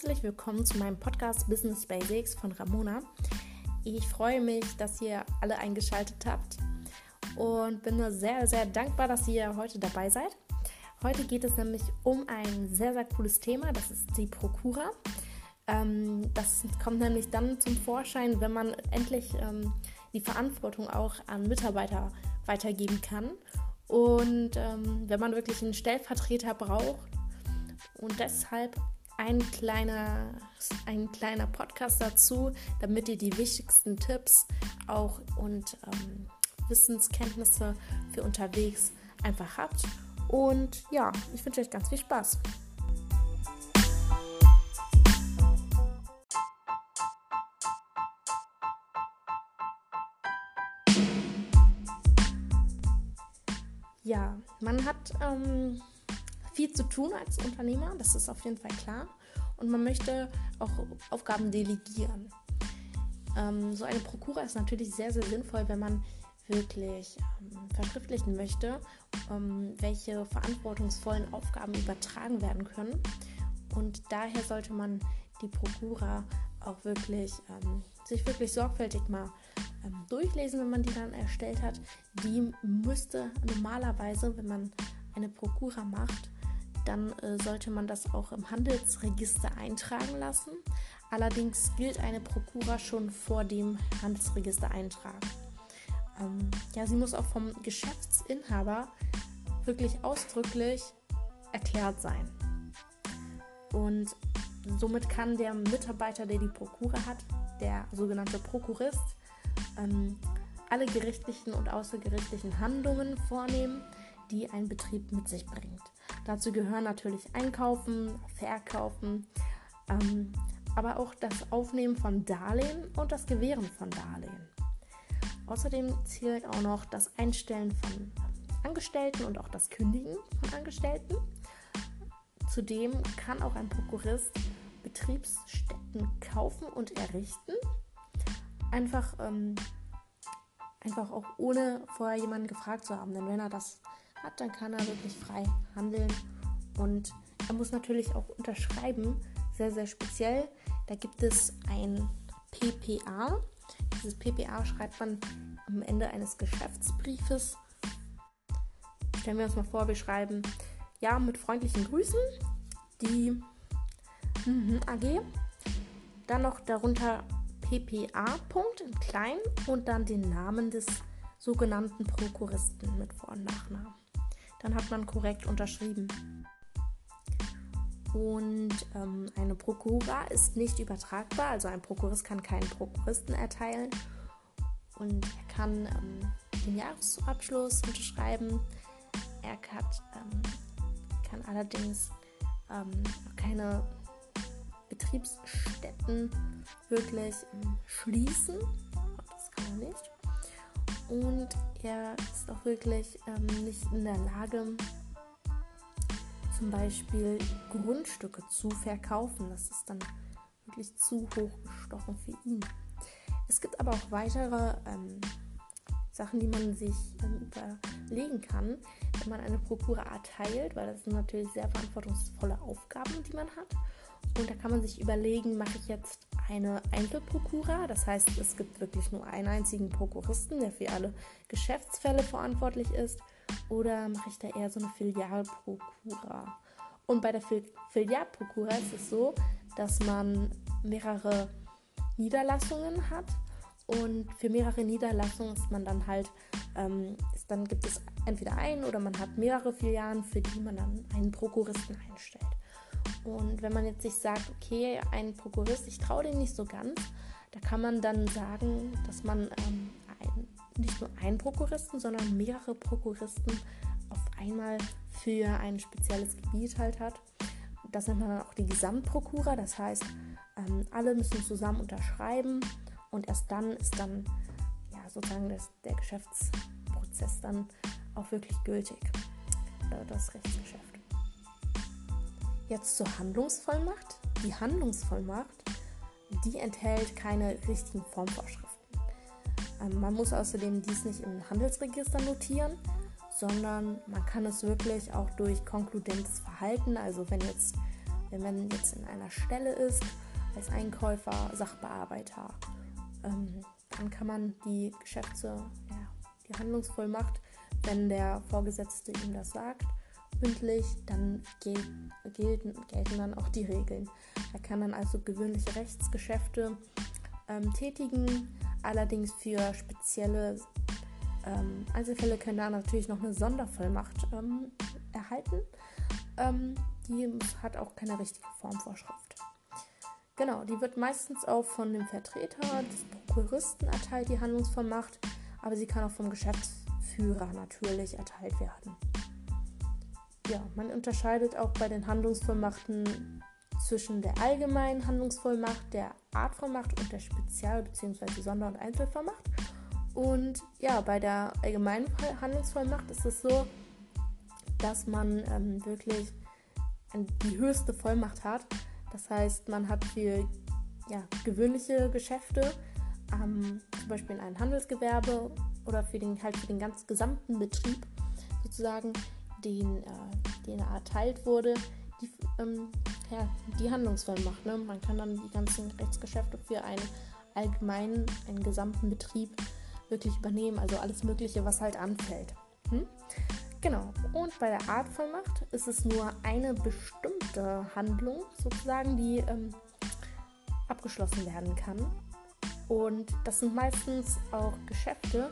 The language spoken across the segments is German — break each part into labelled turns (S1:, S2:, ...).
S1: herzlich willkommen zu meinem Podcast Business Basics von Ramona. Ich freue mich, dass ihr alle eingeschaltet habt und bin sehr, sehr dankbar, dass ihr heute dabei seid. Heute geht es nämlich um ein sehr, sehr cooles Thema, das ist die Prokura. Ähm, das kommt nämlich dann zum Vorschein, wenn man endlich ähm, die Verantwortung auch an Mitarbeiter weitergeben kann und ähm, wenn man wirklich einen Stellvertreter braucht. Und deshalb ein kleiner, ein kleiner Podcast dazu, damit ihr die wichtigsten Tipps auch und ähm, Wissenskenntnisse für unterwegs einfach habt. Und ja, ich wünsche euch ganz viel Spaß. Ja, man hat ähm, viel zu tun als Unternehmer, das ist auf jeden Fall klar. Und man möchte auch Aufgaben delegieren. Ähm, so eine Prokura ist natürlich sehr, sehr sinnvoll, wenn man wirklich ähm, verschriftlichen möchte, ähm, welche verantwortungsvollen Aufgaben übertragen werden können. Und daher sollte man die Prokura auch wirklich ähm, sich wirklich sorgfältig mal ähm, durchlesen, wenn man die dann erstellt hat. Die müsste normalerweise, wenn man eine Prokura macht, dann äh, sollte man das auch im Handelsregister eintragen lassen. Allerdings gilt eine Prokura schon vor dem Handelsregister-Eintrag. Ähm, ja, sie muss auch vom Geschäftsinhaber wirklich ausdrücklich erklärt sein. Und somit kann der Mitarbeiter, der die Prokura hat, der sogenannte Prokurist, ähm, alle gerichtlichen und außergerichtlichen Handlungen vornehmen, die ein Betrieb mit sich bringt. Dazu gehören natürlich Einkaufen, Verkaufen, ähm, aber auch das Aufnehmen von Darlehen und das Gewähren von Darlehen. Außerdem zählt auch noch das Einstellen von Angestellten und auch das Kündigen von Angestellten. Zudem kann auch ein Prokurist Betriebsstätten kaufen und errichten. Einfach, ähm, einfach auch ohne vorher jemanden gefragt zu haben. Denn wenn er das hat, dann kann er wirklich frei handeln und er muss natürlich auch unterschreiben, sehr, sehr speziell. Da gibt es ein PPA. Dieses PPA schreibt man am Ende eines Geschäftsbriefes. Stellen wir uns mal vor, wir schreiben ja mit freundlichen Grüßen die mhm, AG. Dann noch darunter PPA Punkt in klein und dann den Namen des sogenannten Prokuristen mit Vor- und Nachnamen dann hat man korrekt unterschrieben. Und ähm, eine Prokura ist nicht übertragbar, also ein Prokurist kann keinen Prokuristen erteilen und er kann ähm, den Jahresabschluss unterschreiben. Er kann, ähm, kann allerdings ähm, keine Betriebsstätten wirklich ähm, schließen. Und er ist auch wirklich ähm, nicht in der Lage, zum Beispiel Grundstücke zu verkaufen. Das ist dann wirklich zu hoch gestochen für ihn. Es gibt aber auch weitere ähm, Sachen, die man sich ähm, überlegen kann, wenn man eine Prokura erteilt, weil das sind natürlich sehr verantwortungsvolle Aufgaben, die man hat. Und da kann man sich überlegen, mache ich jetzt eine Einzelprokura, das heißt, es gibt wirklich nur einen einzigen Prokuristen, der für alle Geschäftsfälle verantwortlich ist, oder mache ich da eher so eine Filialprokura? Und bei der Fil Filialprokura ist es so, dass man mehrere Niederlassungen hat und für mehrere Niederlassungen ist man dann halt, ähm, ist, dann gibt es entweder einen oder man hat mehrere Filialen, für die man dann einen Prokuristen einstellt. Und wenn man jetzt sich sagt, okay, ein Prokurist, ich traue dem nicht so ganz, da kann man dann sagen, dass man ähm, ein, nicht nur einen Prokuristen, sondern mehrere Prokuristen auf einmal für ein spezielles Gebiet halt hat. Das nennt man dann auch die Gesamtprokura, das heißt, ähm, alle müssen zusammen unterschreiben und erst dann ist dann ja, sozusagen das, der Geschäftsprozess dann auch wirklich gültig, das Rechtsgeschäft. Jetzt zur Handlungsvollmacht. Die Handlungsvollmacht, die enthält keine richtigen Formvorschriften. Ähm, man muss außerdem dies nicht im Handelsregister notieren, sondern man kann es wirklich auch durch konkludentes Verhalten, also wenn jetzt wenn man jetzt in einer Stelle ist, als Einkäufer, Sachbearbeiter, ähm, dann kann man die Geschäfte, ja, die Handlungsvollmacht, wenn der Vorgesetzte ihm das sagt, mündlich, dann gel gelten, gelten dann auch die Regeln. Er kann dann also gewöhnliche Rechtsgeschäfte ähm, tätigen, allerdings für spezielle ähm, Einzelfälle können da natürlich noch eine Sondervollmacht ähm, erhalten. Ähm, die hat auch keine richtige Formvorschrift. Genau, die wird meistens auch von dem Vertreter des Prokuristen erteilt, die Handlungsvollmacht, aber sie kann auch vom Geschäftsführer natürlich erteilt werden. Ja, man unterscheidet auch bei den Handlungsvollmachten zwischen der allgemeinen Handlungsvollmacht, der Artvollmacht und der Spezial- bzw. Sonder- und Einzelvollmacht. Und ja, bei der allgemeinen Handlungsvollmacht ist es so, dass man ähm, wirklich die höchste Vollmacht hat. Das heißt, man hat für ja, gewöhnliche Geschäfte, ähm, zum Beispiel in einem Handelsgewerbe oder für den, halt für den ganz gesamten Betrieb sozusagen, den, äh, den erteilt wurde, die, ähm, ja, die Handlungsvollmacht. Ne? Man kann dann die ganzen Rechtsgeschäfte für einen allgemeinen, einen gesamten Betrieb wirklich übernehmen, also alles Mögliche, was halt anfällt. Hm? Genau. Und bei der Artvollmacht ist es nur eine bestimmte Handlung sozusagen, die ähm, abgeschlossen werden kann. Und das sind meistens auch Geschäfte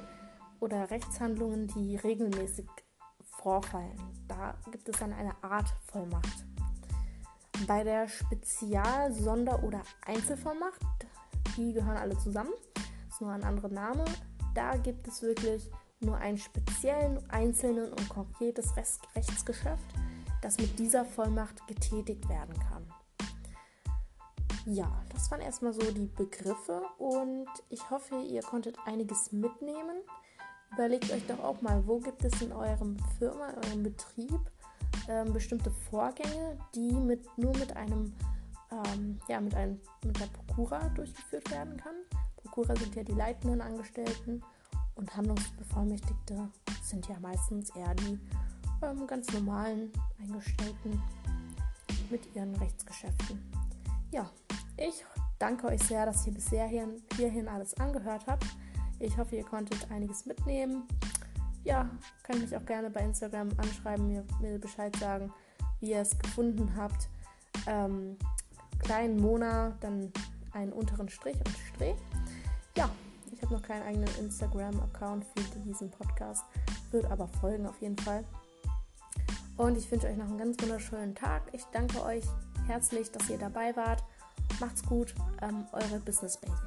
S1: oder Rechtshandlungen, die regelmäßig vorfallen. Da gibt es dann eine Artvollmacht. Bei der Spezial-, Sonder- oder Einzelvollmacht, die gehören alle zusammen, ist nur ein anderer Name. Da gibt es wirklich nur einen speziellen, einzelnen und konkretes Rechtsgeschäft, das mit dieser Vollmacht getätigt werden kann. Ja, das waren erstmal so die Begriffe und ich hoffe, ihr konntet einiges mitnehmen. Überlegt euch doch auch mal, wo gibt es in eurem Firma, in eurem Betrieb ähm, bestimmte Vorgänge, die mit, nur mit einem, ähm, ja, mit einem, mit der Prokura durchgeführt werden kann. Prokura sind ja die leitenden Angestellten und Handlungsbevollmächtigte sind ja meistens eher die ähm, ganz normalen Eingestellten mit ihren Rechtsgeschäften. Ja, ich danke euch sehr, dass ihr bisher hierhin alles angehört habt. Ich hoffe, ihr konntet einiges mitnehmen. Ja, könnt mich auch gerne bei Instagram anschreiben, mir, mir Bescheid sagen, wie ihr es gefunden habt. Ähm, kleinen Mona, dann einen unteren Strich und Streh. Ja, ich habe noch keinen eigenen Instagram-Account für diesen Podcast, wird aber folgen auf jeden Fall. Und ich wünsche euch noch einen ganz wunderschönen Tag. Ich danke euch herzlich, dass ihr dabei wart. Macht's gut, ähm, eure Business Basics.